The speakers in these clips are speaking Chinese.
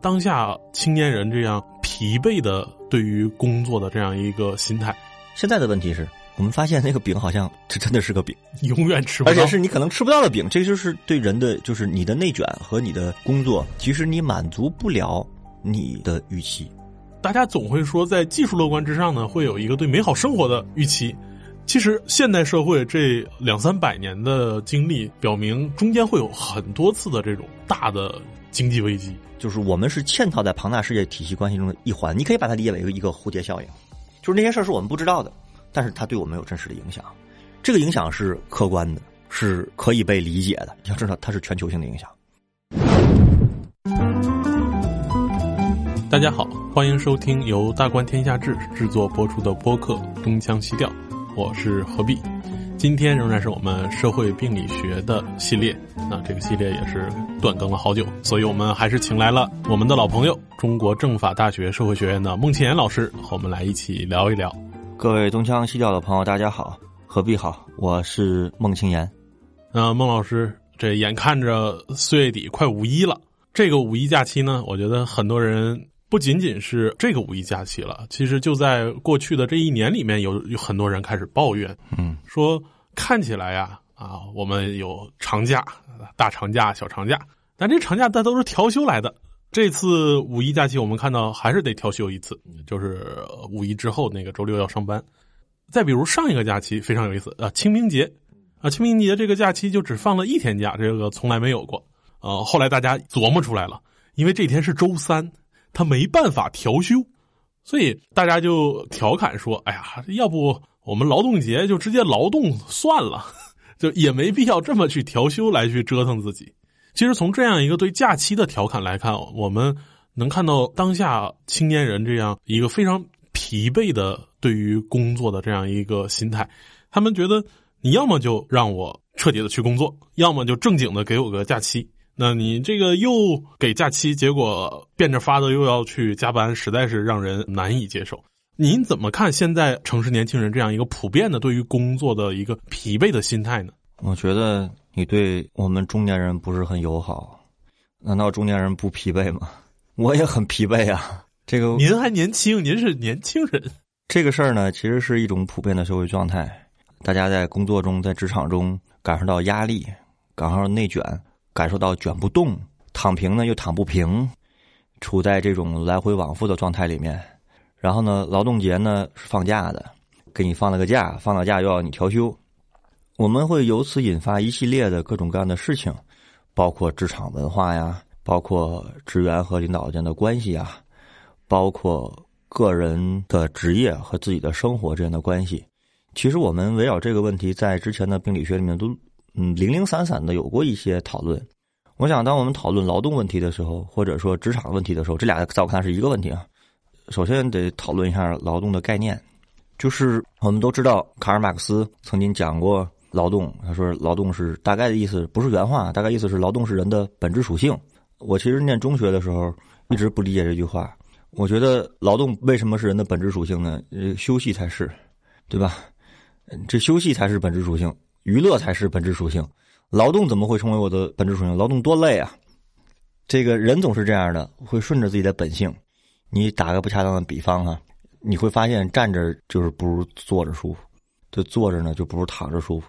当下青年人这样疲惫的对于工作的这样一个心态。现在的问题是我们发现那个饼好像这真的是个饼，永远吃不到，而且是你可能吃不到的饼。这就是对人的，就是你的内卷和你的工作，其实你满足不了你的预期。大家总会说，在技术乐观之上呢，会有一个对美好生活的预期。其实，现代社会这两三百年的经历表明，中间会有很多次的这种大的经济危机。就是我们是嵌套在庞大世界体系关系中的一环，你可以把它理解为一个一个蝴蝶效应。就是那些事儿是我们不知道的，但是它对我们有真实的影响。这个影响是客观的，是可以被理解的。要知道，它是全球性的影响。大家好，欢迎收听由大观天下志制作播出的播客《东腔西调》，我是何必。今天仍然是我们社会病理学的系列，那这个系列也是断更了好久，所以我们还是请来了我们的老朋友，中国政法大学社会学院的孟庆岩老师，和我们来一起聊一聊。各位东腔西调的朋友，大家好，何必好，我是孟庆岩。那孟老师，这眼看着四月底快五一了，这个五一假期呢，我觉得很多人不仅仅是这个五一假期了，其实就在过去的这一年里面，有有很多人开始抱怨，嗯，说。看起来呀，啊，我们有长假，大长假、小长假，但这长假它都是调休来的。这次五一假期，我们看到还是得调休一次，就是五一之后那个周六要上班。再比如上一个假期非常有意思啊，清明节啊，清明节这个假期就只放了一天假，这个从来没有过。呃，后来大家琢磨出来了，因为这天是周三，他没办法调休，所以大家就调侃说：“哎呀，要不……”我们劳动节就直接劳动算了，就也没必要这么去调休来去折腾自己。其实从这样一个对假期的调侃来看，我们能看到当下青年人这样一个非常疲惫的对于工作的这样一个心态。他们觉得你要么就让我彻底的去工作，要么就正经的给我个假期。那你这个又给假期，结果变着法的又要去加班，实在是让人难以接受。您怎么看现在城市年轻人这样一个普遍的对于工作的一个疲惫的心态呢？我觉得你对我们中年人不是很友好。难道中年人不疲惫吗？我也很疲惫啊。这个您还年轻，您是年轻人。这个事儿呢，其实是一种普遍的社会状态。大家在工作中、在职场中感受到压力，感受到内卷，感受到卷不动，躺平呢又躺不平，处在这种来回往复的状态里面。然后呢，劳动节呢是放假的，给你放了个假，放了假又要你调休，我们会由此引发一系列的各种各样的事情，包括职场文化呀，包括职员和领导间的关系呀，包括个人的职业和自己的生活之间的关系。其实我们围绕这个问题，在之前的病理学里面都嗯零零散散的有过一些讨论。我想，当我们讨论劳动问题的时候，或者说职场问题的时候，这俩在我看来是一个问题啊。首先得讨论一下劳动的概念，就是我们都知道卡尔马克思曾经讲过劳动，他说劳动是大概的意思，不是原话，大概意思是劳动是人的本质属性。我其实念中学的时候一直不理解这句话，我觉得劳动为什么是人的本质属性呢？呃，休息才是，对吧？这休息才是本质属性，娱乐才是本质属性，劳动怎么会成为我的本质属性？劳动多累啊！这个人总是这样的，会顺着自己的本性。你打个不恰当的比方啊，你会发现站着就是不如坐着舒服，就坐着呢就不如躺着舒服。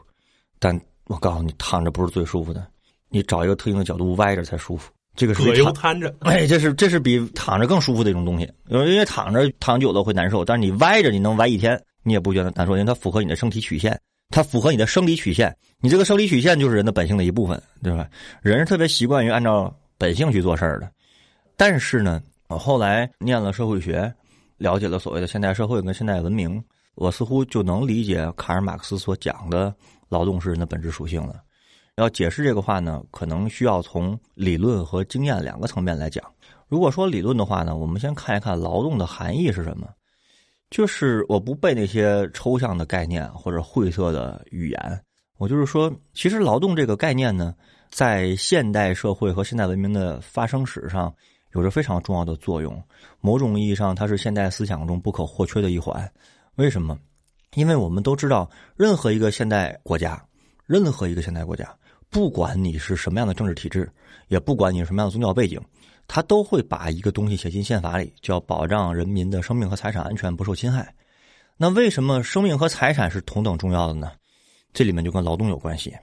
但我告诉你，躺着不是最舒服的，你找一个特定的角度歪着才舒服。这个是葛优瘫着，哎，这是这是比躺着更舒服的一种东西。因为因为躺着躺久了会难受，但是你歪着你能歪一天，你也不觉得难受，因为它符合你的身体曲线，它符合你的生理曲线。你这个生理曲线就是人的本性的一部分，对吧？人是特别习惯于按照本性去做事儿的，但是呢。我后来念了社会学，了解了所谓的现代社会跟现代文明，我似乎就能理解卡尔马克思所讲的劳动是人的本质属性了。要解释这个话呢，可能需要从理论和经验两个层面来讲。如果说理论的话呢，我们先看一看劳动的含义是什么。就是我不背那些抽象的概念或者晦涩的语言，我就是说，其实劳动这个概念呢，在现代社会和现代文明的发生史上。有着非常重要的作用，某种意义上，它是现代思想中不可或缺的一环。为什么？因为我们都知道，任何一个现代国家，任何一个现代国家，不管你是什么样的政治体制，也不管你是什么样的宗教背景，他都会把一个东西写进宪法里，叫保障人民的生命和财产安全不受侵害。那为什么生命和财产是同等重要的呢？这里面就跟劳动有关系，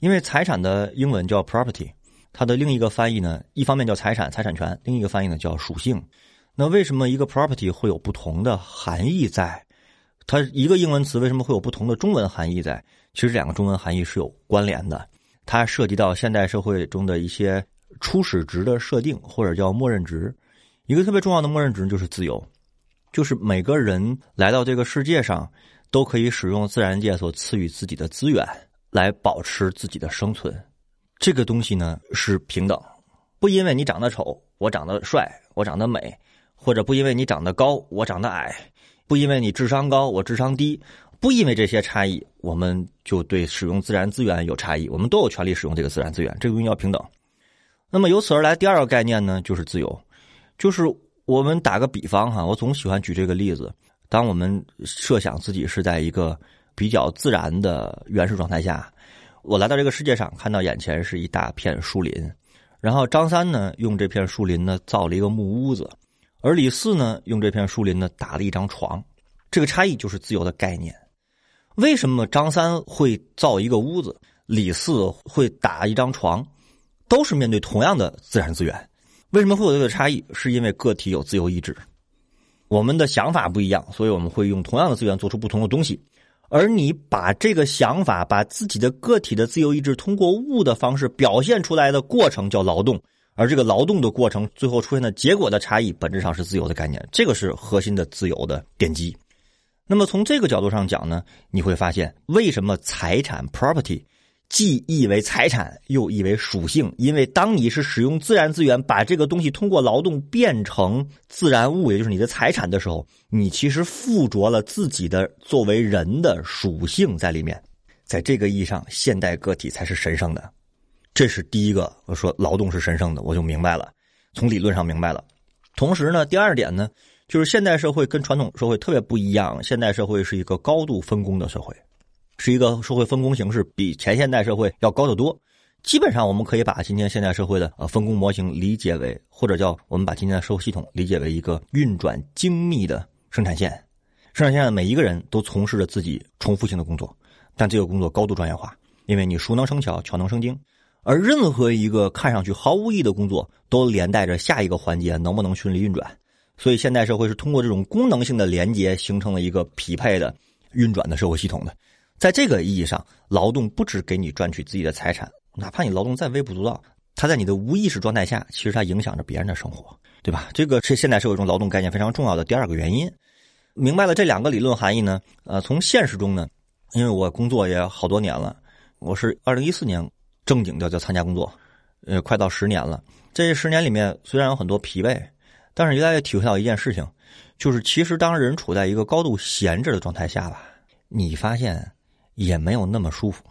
因为财产的英文叫 property，它的另一个翻译呢，一方面叫财产、财产权，另一个翻译呢叫属性。那为什么一个 property 会有不同的含义在？它一个英文词为什么会有不同的中文含义在？其实两个中文含义是有关联的，它涉及到现代社会中的一些初始值的设定，或者叫默认值。一个特别重要的默认值就是自由，就是每个人来到这个世界上。都可以使用自然界所赐予自己的资源来保持自己的生存，这个东西呢是平等，不因为你长得丑，我长得帅，我长得美，或者不因为你长得高，我长得矮，不因为你智商高，我智商低，不因为这些差异，我们就对使用自然资源有差异，我们都有权利使用这个自然资源，这个东西要平等。那么由此而来，第二个概念呢就是自由，就是我们打个比方哈，我总喜欢举这个例子。当我们设想自己是在一个比较自然的原始状态下，我来到这个世界上，看到眼前是一大片树林，然后张三呢用这片树林呢造了一个木屋子，而李四呢用这片树林呢打了一张床，这个差异就是自由的概念。为什么张三会造一个屋子，李四会打一张床，都是面对同样的自然资源，为什么会有这个差异？是因为个体有自由意志。我们的想法不一样，所以我们会用同样的资源做出不同的东西。而你把这个想法，把自己的个体的自由意志通过物的方式表现出来的过程叫劳动，而这个劳动的过程最后出现的结果的差异，本质上是自由的概念。这个是核心的自由的奠基。那么从这个角度上讲呢，你会发现为什么财产 property。既意为财产，又意为属性，因为当你是使用自然资源，把这个东西通过劳动变成自然物，也就是你的财产的时候，你其实附着了自己的作为人的属性在里面。在这个意义上，现代个体才是神圣的。这是第一个，我说劳动是神圣的，我就明白了，从理论上明白了。同时呢，第二点呢，就是现代社会跟传统社会特别不一样，现代社会是一个高度分工的社会。是一个社会分工形式比前现代社会要高得多。基本上，我们可以把今天现代社会的呃分工模型理解为，或者叫我们把今天的社会系统理解为一个运转精密的生产线。生产线的每一个人都从事着自己重复性的工作，但这个工作高度专业化，因为你熟能生巧，巧能生精。而任何一个看上去毫无意义的工作，都连带着下一个环节能不能顺利运转。所以，现代社会是通过这种功能性的连接，形成了一个匹配的运转的社会系统的。在这个意义上，劳动不只给你赚取自己的财产，哪怕你劳动再微不足道，它在你的无意识状态下，其实它影响着别人的生活，对吧？这个是现代社会中劳动概念非常重要的第二个原因。明白了这两个理论含义呢？呃，从现实中呢，因为我工作也好多年了，我是二零一四年正经的在参加工作，呃，快到十年了。这十年里面虽然有很多疲惫，但是越来越体会到一件事情，就是其实当人处在一个高度闲置的状态下吧，你发现。也没有那么舒服，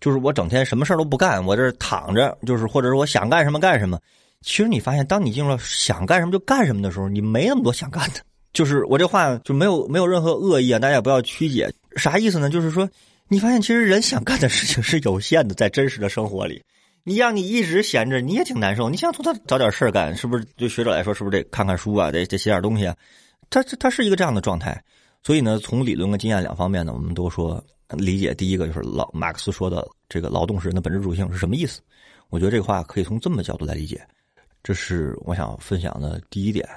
就是我整天什么事都不干，我这躺着，就是或者是我想干什么干什么。其实你发现，当你进入了想干什么就干什么的时候，你没那么多想干的。就是我这话就没有没有任何恶意啊，大家也不要曲解。啥意思呢？就是说，你发现其实人想干的事情是有限的，在真实的生活里，你让你一直闲着，你也挺难受。你想从他找点事儿干，是不是？对学者来说，是不是得看看书啊？得得写点东西啊？他他他是一个这样的状态。所以呢，从理论跟经验两方面呢，我们都说。理解第一个就是老马克思说的这个劳动是人的本质属性是什么意思？我觉得这个话可以从这么角度来理解，这是我想分享的第一点。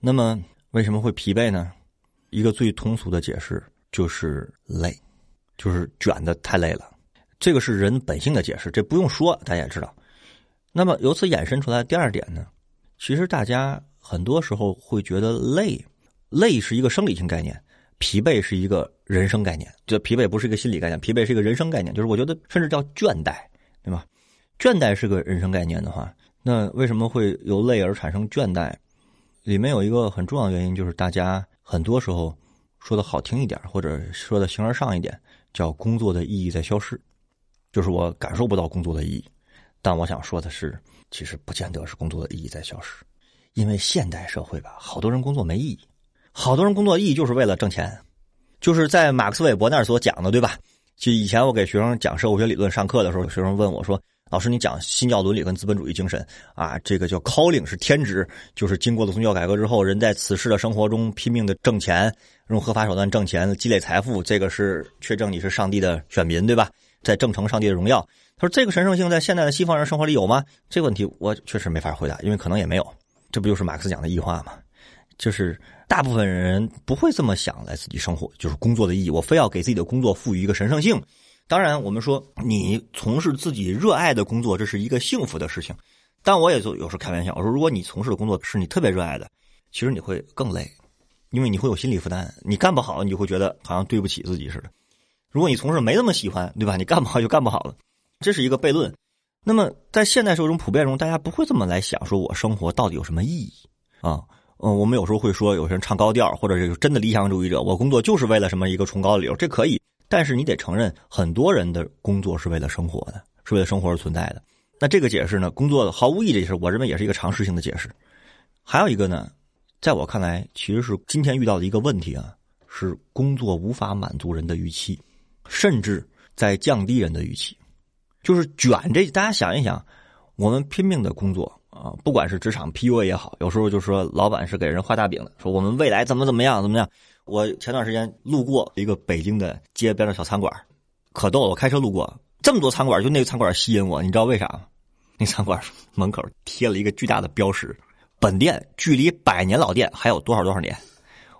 那么为什么会疲惫呢？一个最通俗的解释就是累，就是卷的太累了。这个是人本性的解释，这不用说，大家也知道。那么由此衍生出来第二点呢，其实大家很多时候会觉得累，累是一个生理性概念。疲惫是一个人生概念，就疲惫不是一个心理概念，疲惫是一个人生概念。就是我觉得甚至叫倦怠，对吧？倦怠是个人生概念的话，那为什么会由累而产生倦怠？里面有一个很重要的原因，就是大家很多时候说的好听一点，或者说的形而上一点，叫工作的意义在消失，就是我感受不到工作的意义。但我想说的是，其实不见得是工作的意义在消失，因为现代社会吧，好多人工作没意义。好多人工作意义就是为了挣钱，就是在马克思韦伯那儿所讲的，对吧？就以前我给学生讲社会学理论上课的时候，学生问我说：“老师，你讲新教伦理跟资本主义精神啊，这个叫 calling 是天职，就是经过了宗教改革之后，人在此世的生活中拼命的挣钱，用合法手段挣钱，积累财富，这个是确证你是上帝的选民，对吧？在正成上帝的荣耀。”他说：“这个神圣性在现代的西方人生活里有吗？”这个问题我确实没法回答，因为可能也没有。这不就是马克思讲的异化吗？就是大部分人不会这么想来自己生活，就是工作的意义。我非要给自己的工作赋予一个神圣性。当然，我们说你从事自己热爱的工作，这是一个幸福的事情。但我也就有时候开玩笑，我说如果你从事的工作是你特别热爱的，其实你会更累，因为你会有心理负担。你干不好，你就会觉得好像对不起自己似的。如果你从事没那么喜欢，对吧？你干不好就干不好了，这是一个悖论。那么在现代社会中普遍中，大家不会这么来想，说我生活到底有什么意义啊？嗯，我们有时候会说，有些人唱高调，或者是真的理想主义者，我工作就是为了什么一个崇高的理由，这可以。但是你得承认，很多人的工作是为了生活的，是为了生活而存在的。那这个解释呢，工作毫无意义，这事我认为也是一个常识性的解释。还有一个呢，在我看来，其实是今天遇到的一个问题啊，是工作无法满足人的预期，甚至在降低人的预期。就是卷这，大家想一想，我们拼命的工作。啊，不管是职场 PUA 也好，有时候就说老板是给人画大饼的，说我们未来怎么怎么样怎么样。我前段时间路过一个北京的街边的小餐馆，可逗了。我开车路过，这么多餐馆，就那个餐馆吸引我，你知道为啥吗？那餐馆 门口贴了一个巨大的标识，本店距离百年老店还有多少多少年。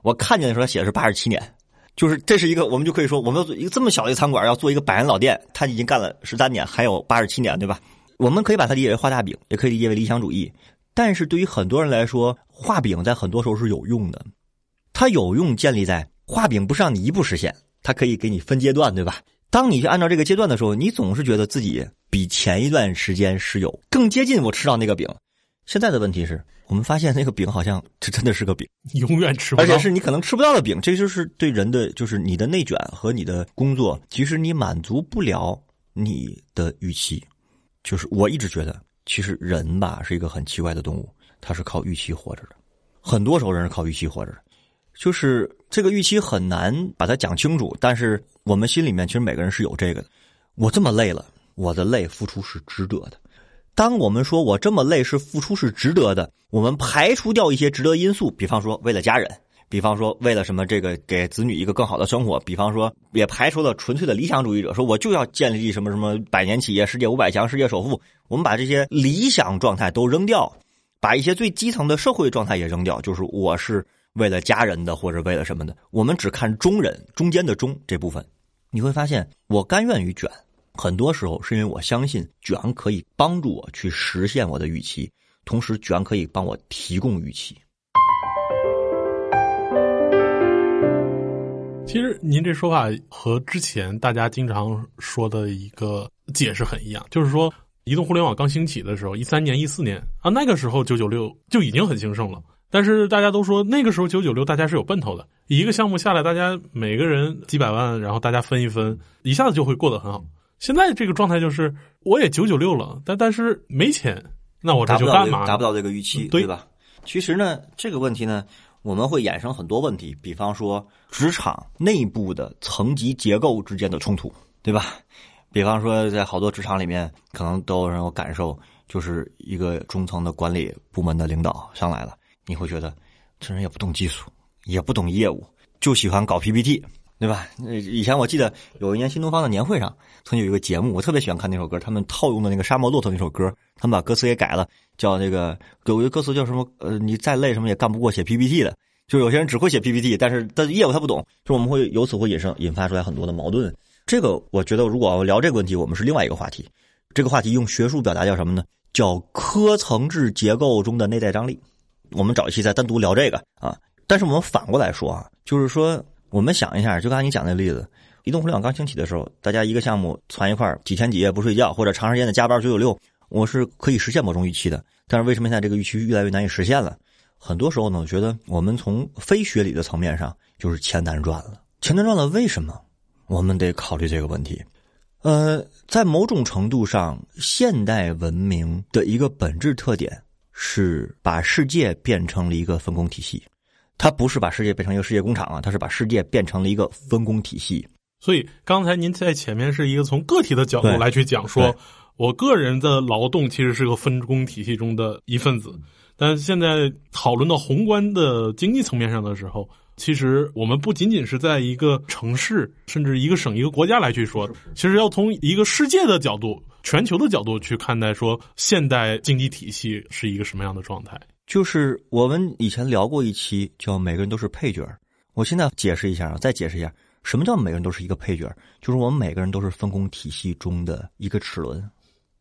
我看见的时候写的是八十七年，就是这是一个我们就可以说，我们做一个这么小的一个餐馆，要做一个百年老店，他已经干了十三年，还有八十七年，对吧？我们可以把它理解为画大饼，也可以理解为理想主义。但是对于很多人来说，画饼在很多时候是有用的。它有用建立在画饼不是让你一步实现，它可以给你分阶段，对吧？当你去按照这个阶段的时候，你总是觉得自己比前一段时间是有更接近我吃到那个饼。现在的问题是我们发现那个饼好像这真的是个饼，永远吃不到，而且是你可能吃不到的饼。这就是对人的，就是你的内卷和你的工作，其实你满足不了你的预期。就是我一直觉得，其实人吧是一个很奇怪的动物，他是靠预期活着的。很多时候人是靠预期活着的，就是这个预期很难把它讲清楚。但是我们心里面其实每个人是有这个的。我这么累了，我的累付出是值得的。当我们说我这么累是付出是值得的，我们排除掉一些值得因素，比方说为了家人。比方说，为了什么这个给子女一个更好的生活？比方说，也排除了纯粹的理想主义者，说我就要建立什么什么百年企业、世界五百强、世界首富。我们把这些理想状态都扔掉，把一些最基层的社会状态也扔掉，就是我是为了家人的，或者为了什么的。我们只看中人中间的中这部分，你会发现，我甘愿于卷，很多时候是因为我相信卷可以帮助我去实现我的预期，同时卷可以帮我提供预期。其实您这说法和之前大家经常说的一个解释很一样，就是说，移动互联网刚兴起的时候，一三年、一四年啊，那个时候九九六就已经很兴盛了。但是大家都说那个时候九九六大家是有奔头的，一个项目下来，大家每个人几百万，然后大家分一分，一下子就会过得很好。现在这个状态就是，我也九九六了，但但是没钱，那我这就干嘛？达不到这个预期，对吧？其实呢，这个问题呢。我们会衍生很多问题，比方说职场内部的层级结构之间的冲突，对吧？比方说在好多职场里面，可能都有人有感受，就是一个中层的管理部门的领导上来了，你会觉得这人也不懂技术，也不懂业务，就喜欢搞 PPT。对吧？以前我记得有一年新东方的年会上，曾经有一个节目，我特别喜欢看那首歌。他们套用的那个《沙漠骆驼》那首歌，他们把歌词也改了，叫那个有一个歌词叫什么？呃，你再累什么也干不过写 PPT 的。就有些人只会写 PPT，但是的业务他不懂，就我们会由此会引生引发出来很多的矛盾。这个我觉得，如果聊这个问题，我们是另外一个话题。这个话题用学术表达叫什么呢？叫科层制结构中的内在张力。我们找一期再单独聊这个啊。但是我们反过来说啊，就是说。我们想一下，就刚才你讲那例子，移动互联网刚兴起的时候，大家一个项目攒一块几天几夜不睡觉，或者长时间的加班九九六，我是可以实现某种预期的。但是为什么现在这个预期越来越难以实现了？很多时候呢，我觉得我们从非学理的层面上，就是钱难赚了。钱难赚了，为什么？我们得考虑这个问题。呃，在某种程度上，现代文明的一个本质特点是把世界变成了一个分工体系。它不是把世界变成一个世界工厂啊，它是把世界变成了一个分工体系。所以刚才您在前面是一个从个体的角度来去讲，说对我个人的劳动其实是个分工体系中的一份子，但现在讨论到宏观的经济层面上的时候，其实我们不仅仅是在一个城市，甚至一个省、一个国家来去说，其实要从一个世界的角度、全球的角度去看待，说现代经济体系是一个什么样的状态。就是我们以前聊过一期，叫每个人都是配角。我现在解释一下啊，再解释一下，什么叫每个人都是一个配角？就是我们每个人都是分工体系中的一个齿轮。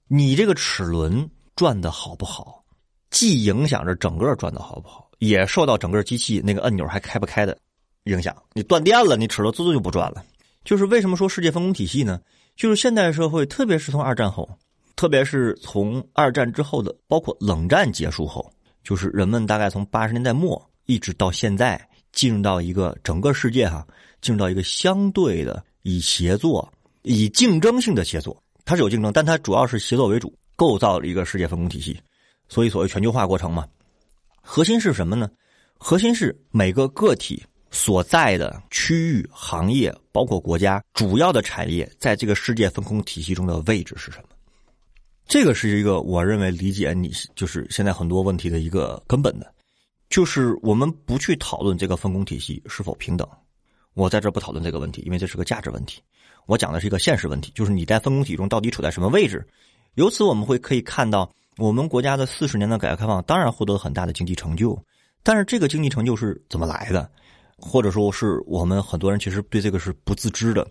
你这个齿轮转的好不好，既影响着整个转的好不好，也受到整个机器那个按钮还开不开的影响。你断电了，你齿轮自动就不转了。就是为什么说世界分工体系呢？就是现代社会，特别是从二战后，特别是从二战之后的，包括冷战结束后，就是人们大概从八十年代末一直到现在，进入到一个整个世界哈、进入到一个相对的以协作、以竞争性的协作，它是有竞争，但它主要是协作为主，构造了一个世界分工体系。所以所谓全球化过程嘛，核心是什么呢？核心是每个个体所在的区域、行业，包括国家主要的产业，在这个世界分工体系中的位置是什么？这个是一个我认为理解你就是现在很多问题的一个根本的，就是我们不去讨论这个分工体系是否平等。我在这不讨论这个问题，因为这是个价值问题。我讲的是一个现实问题，就是你在分工体中到底处在什么位置。由此我们会可以看到，我们国家的四十年的改革开放当然获得了很大的经济成就，但是这个经济成就是怎么来的，或者说是我们很多人其实对这个是不自知的。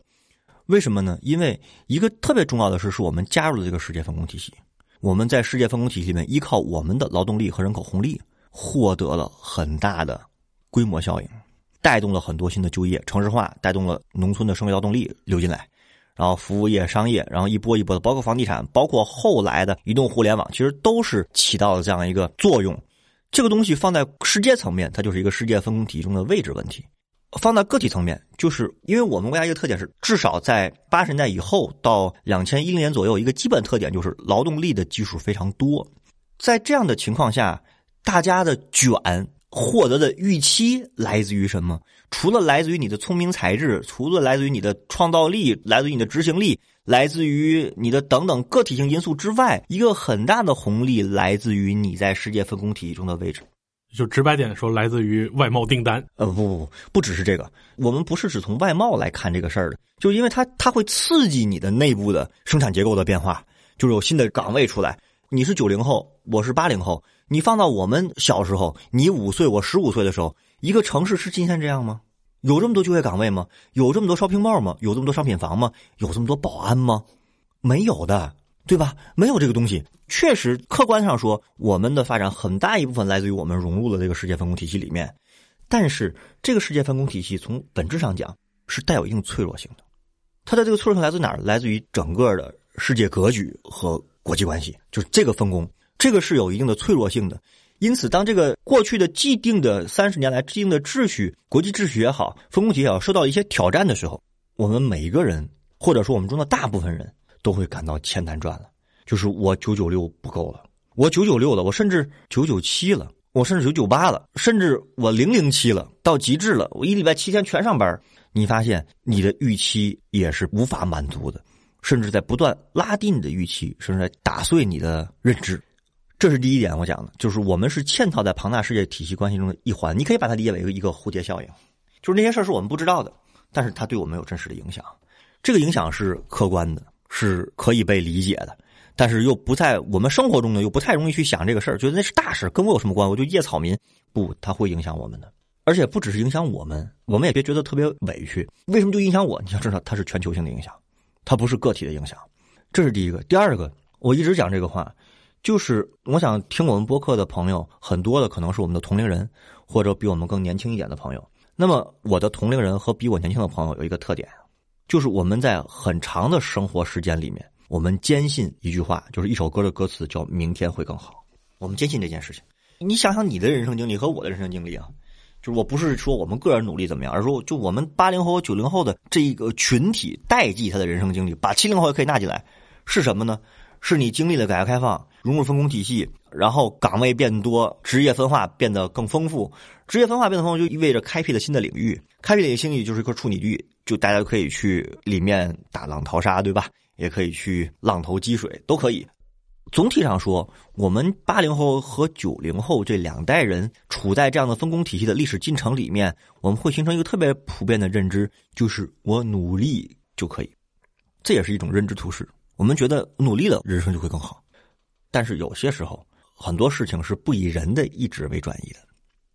为什么呢？因为一个特别重要的事，是我们加入了这个世界分工体系。我们在世界分工体系里面，依靠我们的劳动力和人口红利，获得了很大的规模效应，带动了很多新的就业，城市化带动了农村的生育劳动力流进来，然后服务业、商业，然后一波一波的，包括房地产，包括后来的移动互联网，其实都是起到了这样一个作用。这个东西放在世界层面，它就是一个世界分工体系中的位置问题。放到个体层面，就是因为我们国家一个特点是，至少在八十年代以后到两千一零年左右，一个基本特点就是劳动力的基数非常多。在这样的情况下，大家的卷获得的预期来自于什么？除了来自于你的聪明才智，除了来自于你的创造力，来自于你的执行力，来自于你的等等个体性因素之外，一个很大的红利来自于你在世界分工体系中的位置。就直白点说，来自于外贸订单。呃，不不不，不只是这个，我们不是只从外贸来看这个事儿的，就因为它它会刺激你的内部的生产结构的变化，就是有新的岗位出来。你是九零后，我是八零后，你放到我们小时候，你五岁，我十五岁的时候，一个城市是今天这样吗？有这么多就业岗位吗？有这么多 shopping mall 吗？有这么多商品房吗？有这么多保安吗？没有的，对吧？没有这个东西。确实，客观上说，我们的发展很大一部分来自于我们融入了这个世界分工体系里面。但是，这个世界分工体系从本质上讲是带有一定脆弱性的。它的这个脆弱性来自哪儿？来自于整个的世界格局和国际关系，就是这个分工，这个是有一定的脆弱性的。因此，当这个过去的既定的三十年来既定的秩序、国际秩序也好，分工体系也好，受到一些挑战的时候，我们每一个人，或者说我们中的大部分人都会感到千难转了。就是我九九六不够了，我九九六了，我甚至九九七了，我甚至九九八了，甚至我零零七了，到极致了，我一礼拜七天全上班。你发现你的预期也是无法满足的，甚至在不断拉低你的预期，甚至在打碎你的认知。这是第一点，我讲的就是我们是嵌套在庞大世界体系关系中的一环。你可以把它理解为一个一个蝴蝶效应，就是那些事儿是我们不知道的，但是它对我们有真实的影响。这个影响是客观的，是可以被理解的。但是又不在我们生活中呢，又不太容易去想这个事儿，觉得那是大事，跟我有什么关系？我就叶草民，不，它会影响我们的，而且不只是影响我们，我们也别觉得特别委屈。为什么就影响我？你要知道，它是全球性的影响，它不是个体的影响。这是第一个。第二个，我一直讲这个话，就是我想听我们播客的朋友，很多的可能是我们的同龄人，或者比我们更年轻一点的朋友。那么，我的同龄人和比我年轻的朋友有一个特点，就是我们在很长的生活时间里面。我们坚信一句话，就是一首歌的歌词叫“明天会更好”。我们坚信这件事情。你想想你的人生经历和我的人生经历啊，就是我不是说我们个人努力怎么样，而是说就我们八零后和九零后的这一个群体代际他的人生经历，把七零后也可以纳进来，是什么呢？是你经历了改革开放，融入分工体系，然后岗位变多，职业分化变得更丰富。职业分化变得丰富，就意味着开辟了新的领域，开辟了新领域就是一块处女地。就大家可以去里面打浪淘沙，对吧？也可以去浪头积水，都可以。总体上说，我们八零后和九零后这两代人处在这样的分工体系的历史进程里面，我们会形成一个特别普遍的认知，就是我努力就可以。这也是一种认知图示。我们觉得努力了，人生就会更好。但是有些时候，很多事情是不以人的意志为转移的。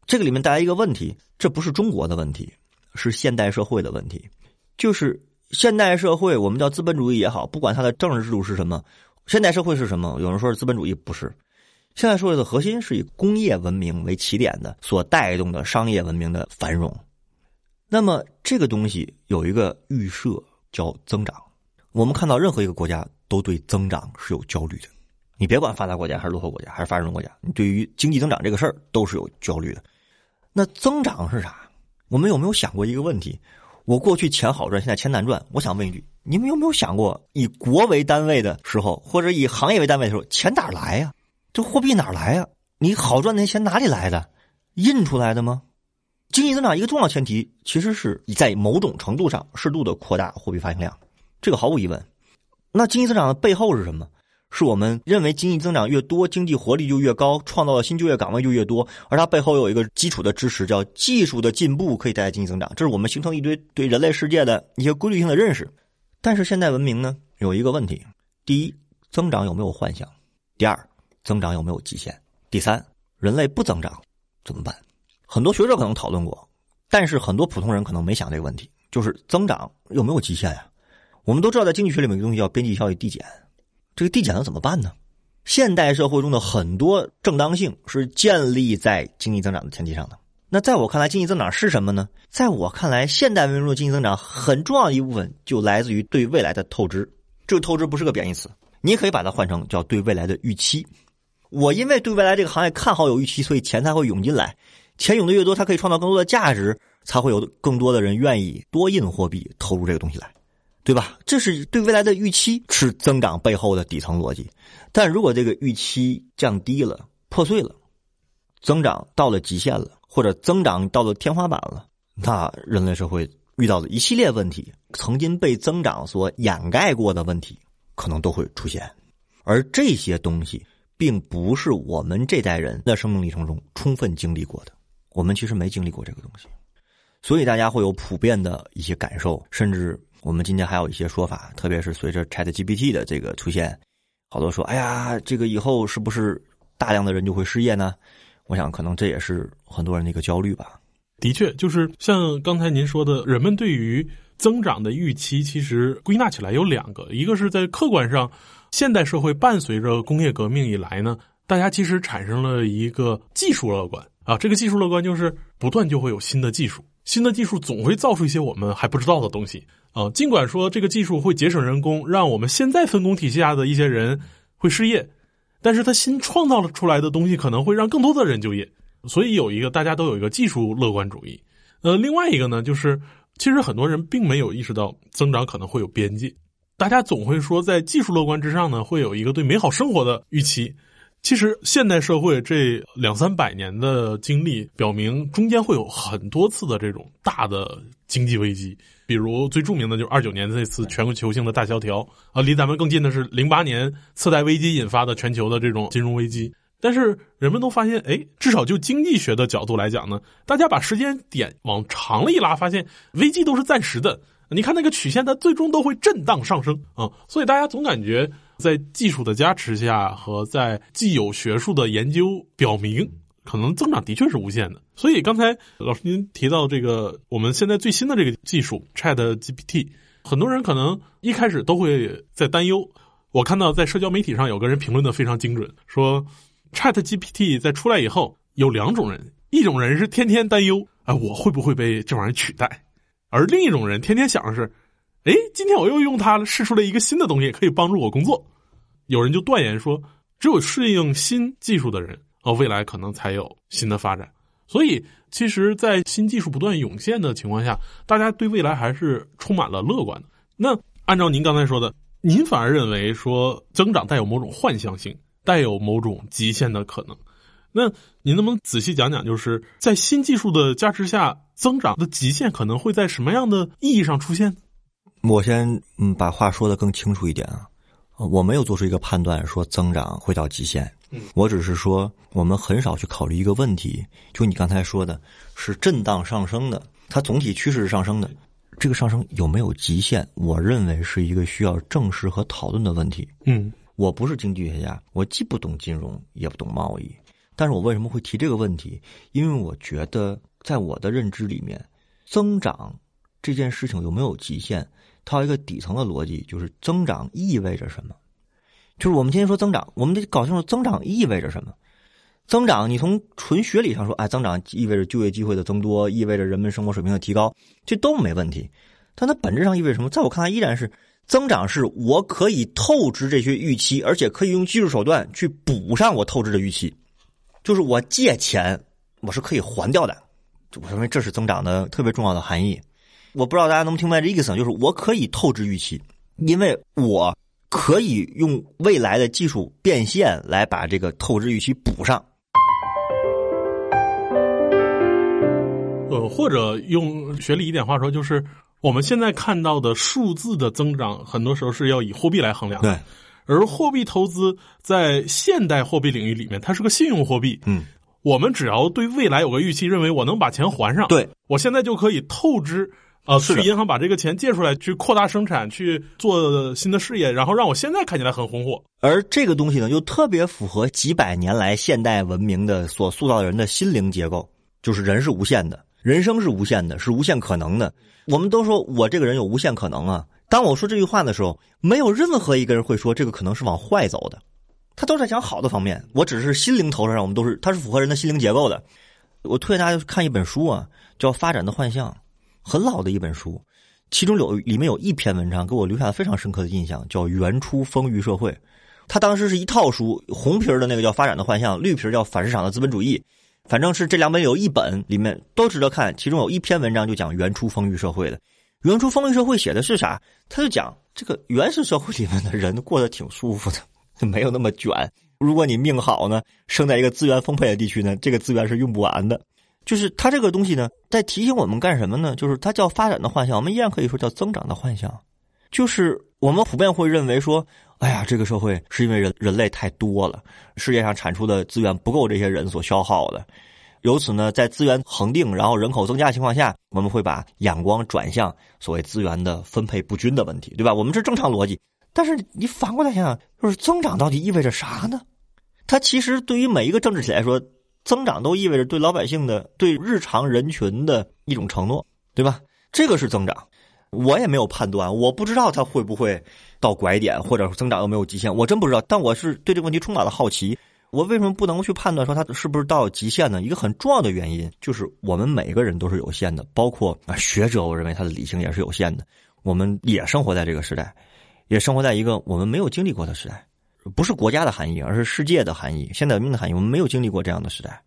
这个里面带来一个问题，这不是中国的问题，是现代社会的问题。就是现代社会，我们叫资本主义也好，不管它的政治制度是什么，现代社会是什么？有人说是资本主义，不是。现代社会的核心是以工业文明为起点的，所带动的商业文明的繁荣。那么这个东西有一个预设叫增长。我们看到任何一个国家都对增长是有焦虑的。你别管发达国家还是落后国家还是发展中国家，你对于经济增长这个事儿都是有焦虑的。那增长是啥？我们有没有想过一个问题？我过去钱好赚，现在钱难赚。我想问一句：你们有没有想过，以国为单位的时候，或者以行业为单位的时候，钱哪来呀？这货币哪来呀？你好赚那些钱哪里来的？印出来的吗？经济增长一个重要前提，其实是在某种程度上适度的扩大货币发行量，这个毫无疑问。那经济增长的背后是什么？是我们认为经济增长越多，经济活力就越高，创造的新就业岗位就越多，而它背后有一个基础的支持，叫技术的进步可以带来经济增长，这是我们形成一堆对人类世界的一些规律性的认识。但是现代文明呢，有一个问题：第一，增长有没有幻想；第二，增长有没有极限；第三，人类不增长怎么办？很多学者可能讨论过，但是很多普通人可能没想这个问题，就是增长有没有极限呀？我们都知道，在经济学里面有个东西叫边际效益递减。这个递减了怎么办呢？现代社会中的很多正当性是建立在经济增长的前提上的。那在我看来，经济增长是什么呢？在我看来，现代文明中的经济增长很重要的一部分就来自于对未来的透支。这个透支不是个贬义词，你也可以把它换成叫对未来的预期。我因为对未来这个行业看好有预期，所以钱才会涌进来。钱涌的越多，它可以创造更多的价值，才会有更多的人愿意多印货币投入这个东西来。对吧？这是对未来的预期是增长背后的底层逻辑，但如果这个预期降低了、破碎了，增长到了极限了，或者增长到了天花板了，那人类社会遇到的一系列问题，曾经被增长所掩盖过的问题，可能都会出现。而这些东西，并不是我们这代人的生命历程中充分经历过的，我们其实没经历过这个东西，所以大家会有普遍的一些感受，甚至。我们今天还有一些说法，特别是随着 Chat GPT 的这个出现，好多说：“哎呀，这个以后是不是大量的人就会失业呢？”我想，可能这也是很多人的一个焦虑吧。的确，就是像刚才您说的，人们对于增长的预期，其实归纳起来有两个：一个是在客观上，现代社会伴随着工业革命以来呢，大家其实产生了一个技术乐观啊，这个技术乐观就是不断就会有新的技术，新的技术总会造出一些我们还不知道的东西。啊，尽管说这个技术会节省人工，让我们现在分工体系下的一些人会失业，但是他新创造了出来的东西可能会让更多的人就业，所以有一个大家都有一个技术乐观主义。呃，另外一个呢，就是其实很多人并没有意识到增长可能会有边界，大家总会说在技术乐观之上呢，会有一个对美好生活的预期。其实现代社会这两三百年的经历表明，中间会有很多次的这种大的经济危机。比如最著名的就是二九年的那次全球性的大萧条啊，离咱们更近的是零八年次贷危机引发的全球的这种金融危机。但是人们都发现，哎，至少就经济学的角度来讲呢，大家把时间点往长了一拉，发现危机都是暂时的。你看那个曲线，它最终都会震荡上升啊。所以大家总感觉在技术的加持下和在既有学术的研究表明。可能增长的确是无限的，所以刚才老师您提到这个，我们现在最新的这个技术 Chat GPT，很多人可能一开始都会在担忧。我看到在社交媒体上有个人评论的非常精准，说 Chat GPT 在出来以后有两种人，一种人是天天担忧，哎，我会不会被这玩意儿取代？而另一种人天天想的是，哎，今天我又用它试出了一个新的东西，可以帮助我工作。有人就断言说，只有适应新技术的人。呃，未来可能才有新的发展，所以其实，在新技术不断涌现的情况下，大家对未来还是充满了乐观的。那按照您刚才说的，您反而认为说增长带有某种幻象性，带有某种极限的可能。那您能不能仔细讲讲，就是在新技术的加持下，增长的极限可能会在什么样的意义上出现？我先嗯把话说的更清楚一点啊，我没有做出一个判断说增长会到极限，我只是说我们很少去考虑一个问题，就你刚才说的是震荡上升的，它总体趋势是上升的，这个上升有没有极限？我认为是一个需要正视和讨论的问题。嗯，我不是经济学家，我既不懂金融，也不懂贸易，但是我为什么会提这个问题？因为我觉得在我的认知里面，增长这件事情有没有极限？它有一个底层的逻辑，就是增长意味着什么？就是我们今天说增长，我们得搞清楚增长意味着什么。增长，你从纯学理上说，哎，增长意味着就业机会的增多，意味着人们生活水平的提高，这都没问题。但它本质上意味着什么？在我看来，依然是增长是我可以透支这些预期，而且可以用技术手段去补上我透支的预期。就是我借钱，我是可以还掉的。我认为这是增长的特别重要的含义。我不知道大家能不能听明白这意思，就是我可以透支预期，因为我可以用未来的技术变现来把这个透支预期补上。呃，或者用学理一点话说，就是我们现在看到的数字的增长，很多时候是要以货币来衡量的。对，而货币投资在现代货币领域里面，它是个信用货币。嗯，我们只要对未来有个预期，认为我能把钱还上，对我现在就可以透支。啊，去银行把这个钱借出来，去扩大生产，去做新的事业，然后让我现在看起来很红火。而这个东西呢，又特别符合几百年来现代文明的所塑造人的心灵结构，就是人是无限的，人生是无限的，是无限可能的。我们都说我这个人有无限可能啊。当我说这句话的时候，没有任何一个人会说这个可能是往坏走的，他都在讲好的方面。我只是心灵投射上，我们都是，它是符合人的心灵结构的。我推荐大家看一本书啊，叫《发展的幻象》。很老的一本书，其中有里面有一篇文章给我留下了非常深刻的印象，叫《原初丰裕社会》。它当时是一套书，红皮的那个叫《发展的幻象》，绿皮叫《反市场的资本主义》。反正是这两本有一本里面都值得看。其中有一篇文章就讲原初丰裕社会的。原初丰裕社会写的是啥？他就讲这个原始社会里面的人过得挺舒服的，没有那么卷。如果你命好呢，生在一个资源丰沛的地区呢，这个资源是用不完的。就是它这个东西呢，在提醒我们干什么呢？就是它叫发展的幻象，我们依然可以说叫增长的幻象。就是我们普遍会认为说，哎呀，这个社会是因为人人类太多了，世界上产出的资源不够这些人所消耗的，由此呢，在资源恒定，然后人口增加的情况下，我们会把眼光转向所谓资源的分配不均的问题，对吧？我们这正常逻辑。但是你反过来想想，就是增长到底意味着啥呢？它其实对于每一个政治体来说。增长都意味着对老百姓的、对日常人群的一种承诺，对吧？这个是增长，我也没有判断，我不知道它会不会到拐点，或者增长有没有极限，我真不知道。但我是对这个问题充满了好奇。我为什么不能去判断说它是不是到极限呢？一个很重要的原因就是我们每个人都是有限的，包括学者，我认为他的理性也是有限的。我们也生活在这个时代，也生活在一个我们没有经历过的时代。不是国家的含义，而是世界的含义，现代文明的含义。我们没有经历过这样的时代，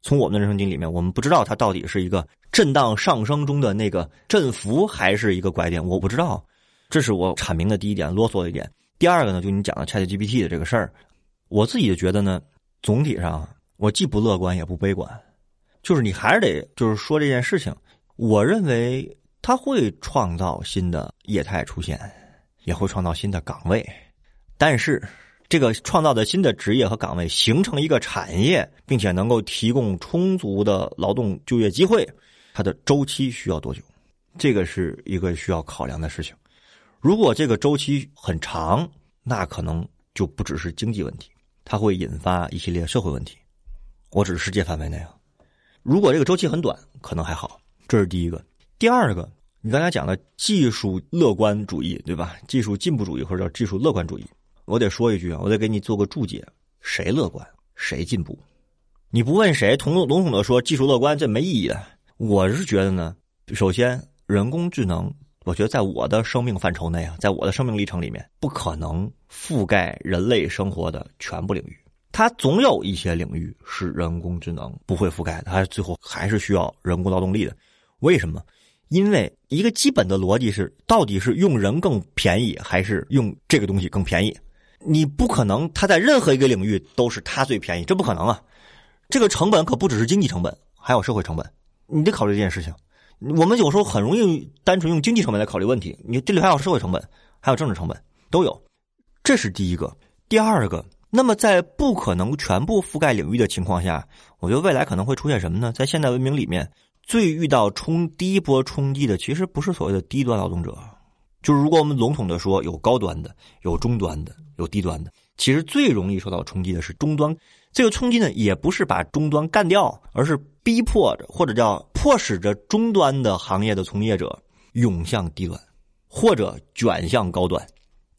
从我们的人生经历里面，我们不知道它到底是一个震荡上升中的那个振幅，还是一个拐点。我不知道，这是我阐明的第一点，啰嗦一点。第二个呢，就你讲的 ChatGPT 的这个事儿，我自己就觉得呢，总体上我既不乐观也不悲观，就是你还是得就是说这件事情，我认为它会创造新的业态出现，也会创造新的岗位，但是。这个创造的新的职业和岗位形成一个产业，并且能够提供充足的劳动就业机会，它的周期需要多久？这个是一个需要考量的事情。如果这个周期很长，那可能就不只是经济问题，它会引发一系列社会问题。我只是世界范围内啊。如果这个周期很短，可能还好。这是第一个。第二个，你刚才讲的技术乐观主义，对吧？技术进步主义或者叫技术乐观主义。我得说一句啊，我得给你做个注解：谁乐观，谁进步。你不问谁，统笼统的说技术乐观，这没意义的。我是觉得呢，首先，人工智能，我觉得在我的生命范畴内啊，在我的生命历程里面，不可能覆盖人类生活的全部领域。它总有一些领域是人工智能不会覆盖的，它最后还是需要人工劳动力的。为什么？因为一个基本的逻辑是，到底是用人更便宜，还是用这个东西更便宜？你不可能，他在任何一个领域都是他最便宜，这不可能啊！这个成本可不只是经济成本，还有社会成本，你得考虑这件事情。我们有时候很容易单纯用经济成本来考虑问题，你这里还有社会成本，还有政治成本都有。这是第一个。第二个，那么在不可能全部覆盖领域的情况下，我觉得未来可能会出现什么呢？在现代文明里面，最遇到冲第一波冲击的，其实不是所谓的低端劳动者，就是如果我们笼统的说，有高端的，有中端的，有低端的，其实最容易受到冲击的是终端。这个冲击呢，也不是把终端干掉，而是逼迫着或者叫迫使着终端的行业的从业者涌向低端，或者卷向高端。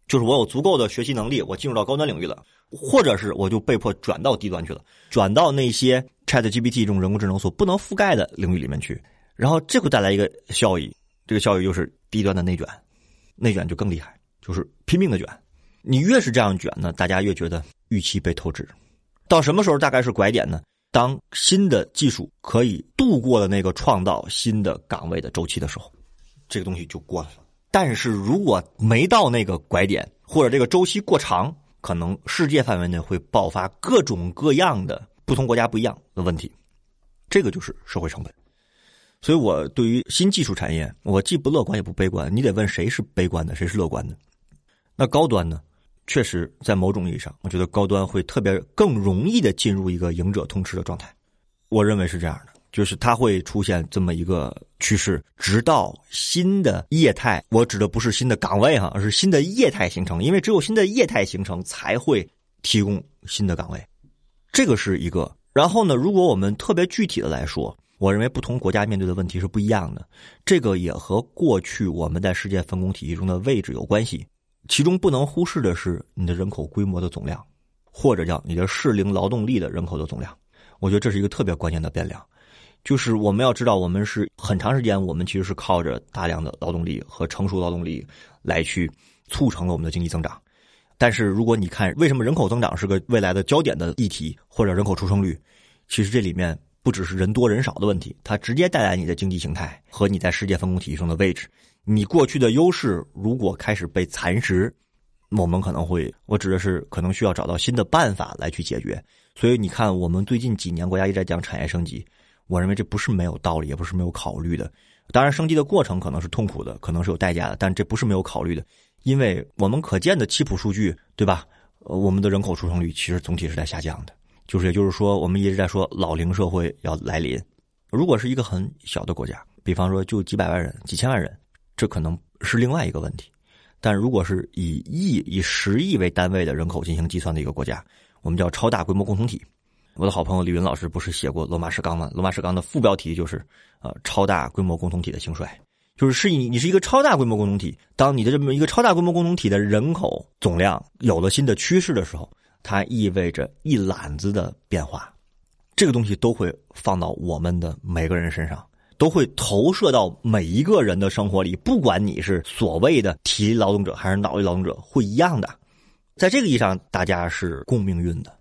就是我有足够的学习能力，我进入到高端领域了，或者是我就被迫转到低端去了，转到那些 Chat GPT 这种人工智能所不能覆盖的领域里面去，然后这会带来一个效益，这个效益就是低端的内卷，内卷就更厉害，就是拼命的卷。你越是这样卷呢，大家越觉得预期被透支。到什么时候大概是拐点呢？当新的技术可以度过了那个创造新的岗位的周期的时候，这个东西就过了。但是如果没到那个拐点，或者这个周期过长，可能世界范围内会爆发各种各样的不同国家不一样的问题，这个就是社会成本。所以我对于新技术产业，我既不乐观也不悲观。你得问谁是悲观的，谁是乐观的？那高端呢？确实，在某种意义上，我觉得高端会特别更容易的进入一个赢者通吃的状态。我认为是这样的。就是它会出现这么一个趋势，直到新的业态，我指的不是新的岗位哈，而是新的业态形成。因为只有新的业态形成，才会提供新的岗位，这个是一个。然后呢，如果我们特别具体的来说，我认为不同国家面对的问题是不一样的。这个也和过去我们在世界分工体系中的位置有关系。其中不能忽视的是你的人口规模的总量，或者叫你的适龄劳动力的人口的总量。我觉得这是一个特别关键的变量。就是我们要知道，我们是很长时间，我们其实是靠着大量的劳动力和成熟劳动力来去促成了我们的经济增长。但是，如果你看为什么人口增长是个未来的焦点的议题，或者人口出生率，其实这里面不只是人多人少的问题，它直接带来你的经济形态和你在世界分工体系中的位置。你过去的优势如果开始被蚕食，我们可能会，我指的是可能需要找到新的办法来去解决。所以，你看，我们最近几年国家一直在讲产业升级。我认为这不是没有道理，也不是没有考虑的。当然，升级的过程可能是痛苦的，可能是有代价的，但这不是没有考虑的。因为我们可见的七普数据，对吧？我们的人口出生率其实总体是在下降的，就是也就是说，我们一直在说老龄社会要来临。如果是一个很小的国家，比方说就几百万人、几千万人，这可能是另外一个问题。但如果是以亿、以十亿为单位的人口进行计算的一个国家，我们叫超大规模共同体。我的好朋友李云老师不是写过《罗马史纲》吗？《罗马史纲》的副标题就是“呃，超大规模共同体的兴衰”，就是是你你是一个超大规模共同体，当你的这么一个超大规模共同体的人口总量有了新的趋势的时候，它意味着一揽子的变化，这个东西都会放到我们的每个人身上，都会投射到每一个人的生活里，不管你是所谓的体力劳动者还是脑力劳动者，会一样的，在这个意义上，大家是共命运的。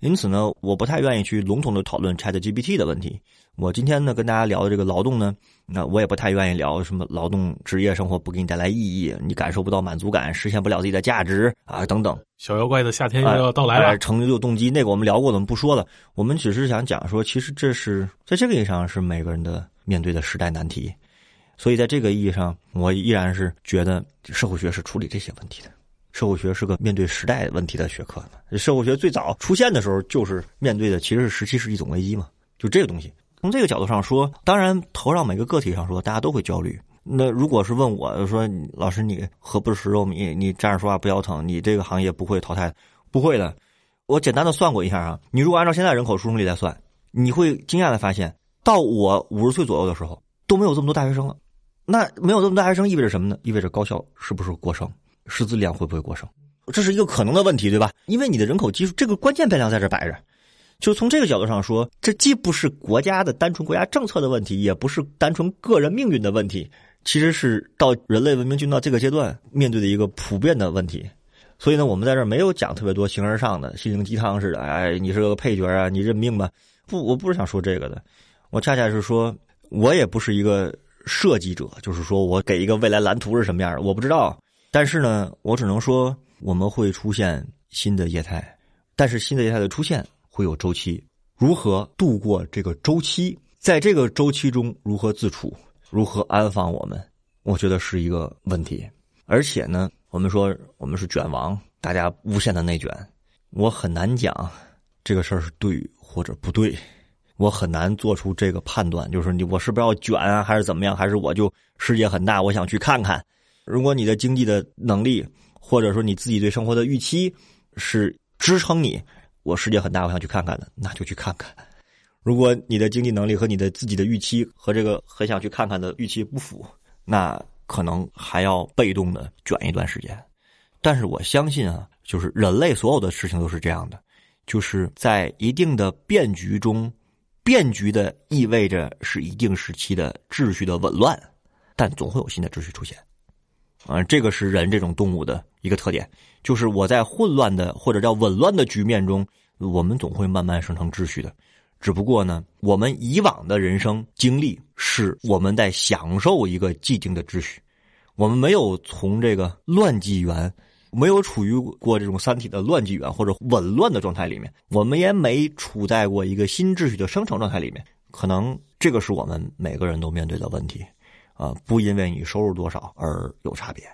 因此呢，我不太愿意去笼统的讨论 Chat GPT 的问题。我今天呢跟大家聊的这个劳动呢，那我也不太愿意聊什么劳动职业生活不给你带来意义，你感受不到满足感，实现不了自己的价值啊等等。小妖怪的夏天又要到来了，成就动机那个我们聊过了，我们不说了。我们只是想讲说，其实这是在这个意义上是每个人的面对的时代难题。所以在这个意义上，我依然是觉得社会学是处理这些问题的。社会学是个面对时代问题的学科社会学最早出现的时候，就是面对的其实是十七世纪总危机嘛，就这个东西。从这个角度上说，当然投上每个个体上说，大家都会焦虑。那如果是问我说，老师你何不食肉糜？你站着说话不腰疼？你这个行业不会淘汰？不会的。我简单的算过一下啊，你如果按照现在人口出生率来算，你会惊讶的发现，到我五十岁左右的时候，都没有这么多大学生了。那没有这么多大学生意味着什么呢？意味着高校是不是过剩？师资力量会不会过剩？这是一个可能的问题，对吧？因为你的人口基数，这个关键变量在这摆着。就从这个角度上说，这既不是国家的单纯国家政策的问题，也不是单纯个人命运的问题，其实是到人类文明进到这个阶段面对的一个普遍的问题。所以呢，我们在这儿没有讲特别多形而上的心灵鸡汤似的。哎，你是个配角啊，你认命吧。不，我不是想说这个的，我恰恰是说，我也不是一个设计者，就是说我给一个未来蓝图是什么样的，我不知道。但是呢，我只能说我们会出现新的业态，但是新的业态的出现会有周期，如何度过这个周期，在这个周期中如何自处，如何安放我们，我觉得是一个问题。而且呢，我们说我们是卷王，大家无限的内卷，我很难讲这个事儿是对或者不对，我很难做出这个判断，就是你我是不是要卷啊，还是怎么样，还是我就世界很大，我想去看看。如果你的经济的能力，或者说你自己对生活的预期是支撑你，我世界很大，我想去看看的，那就去看看。如果你的经济能力和你的自己的预期和这个很想去看看的预期不符，那。可能还要被动的卷一段时间，但是我相信啊，就是人类所有的事情都是这样的，就是在一定的变局中，变局的意味着是一定时期的秩序的紊乱，但总会有新的秩序出现，啊，这个是人这种动物的一个特点，就是我在混乱的或者叫紊乱的局面中，我们总会慢慢生成秩序的。只不过呢，我们以往的人生经历是我们在享受一个既定的秩序，我们没有从这个乱纪元，没有处于过这种三体的乱纪元或者紊乱的状态里面，我们也没处在过一个新秩序的生成状态里面。可能这个是我们每个人都面对的问题，啊，不因为你收入多少而有差别。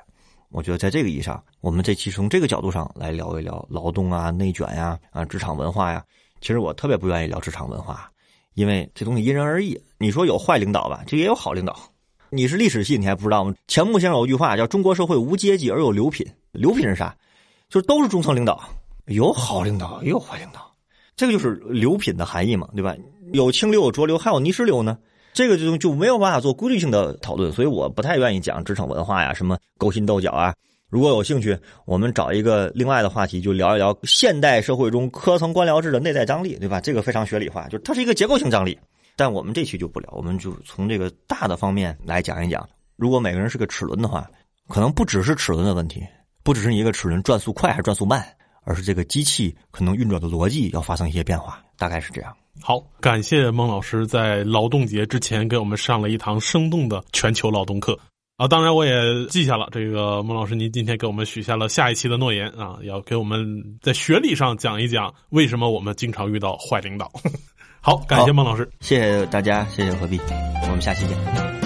我觉得在这个意义上，我们这期从这个角度上来聊一聊劳动啊、内卷呀、啊职场文化呀。其实我特别不愿意聊职场文化，因为这东西因人而异。你说有坏领导吧，这也有好领导。你是历史系，你还不知道吗？钱穆先生有句话叫“中国社会无阶级而有流品”，流品是啥？就是都是中层领导，有好领导也有坏领导，这个就是流品的含义嘛，对吧？有清流有浊流，还有泥石流呢。这个就就没有办法做规律性的讨论，所以我不太愿意讲职场文化呀，什么勾心斗角啊。如果有兴趣，我们找一个另外的话题，就聊一聊现代社会中科层官僚制的内在张力，对吧？这个非常学理化，就它是一个结构性张力。但我们这期就不聊，我们就从这个大的方面来讲一讲。如果每个人是个齿轮的话，可能不只是齿轮的问题，不只是一个齿轮转速快还是转速慢，而是这个机器可能运转的逻辑要发生一些变化，大概是这样。好，感谢孟老师在劳动节之前给我们上了一堂生动的全球劳动课。啊，当然我也记下了。这个孟老师，您今天给我们许下了下一期的诺言啊，要给我们在学理上讲一讲为什么我们经常遇到坏领导。好，感谢孟老师，谢谢大家，谢谢何必，我们下期见。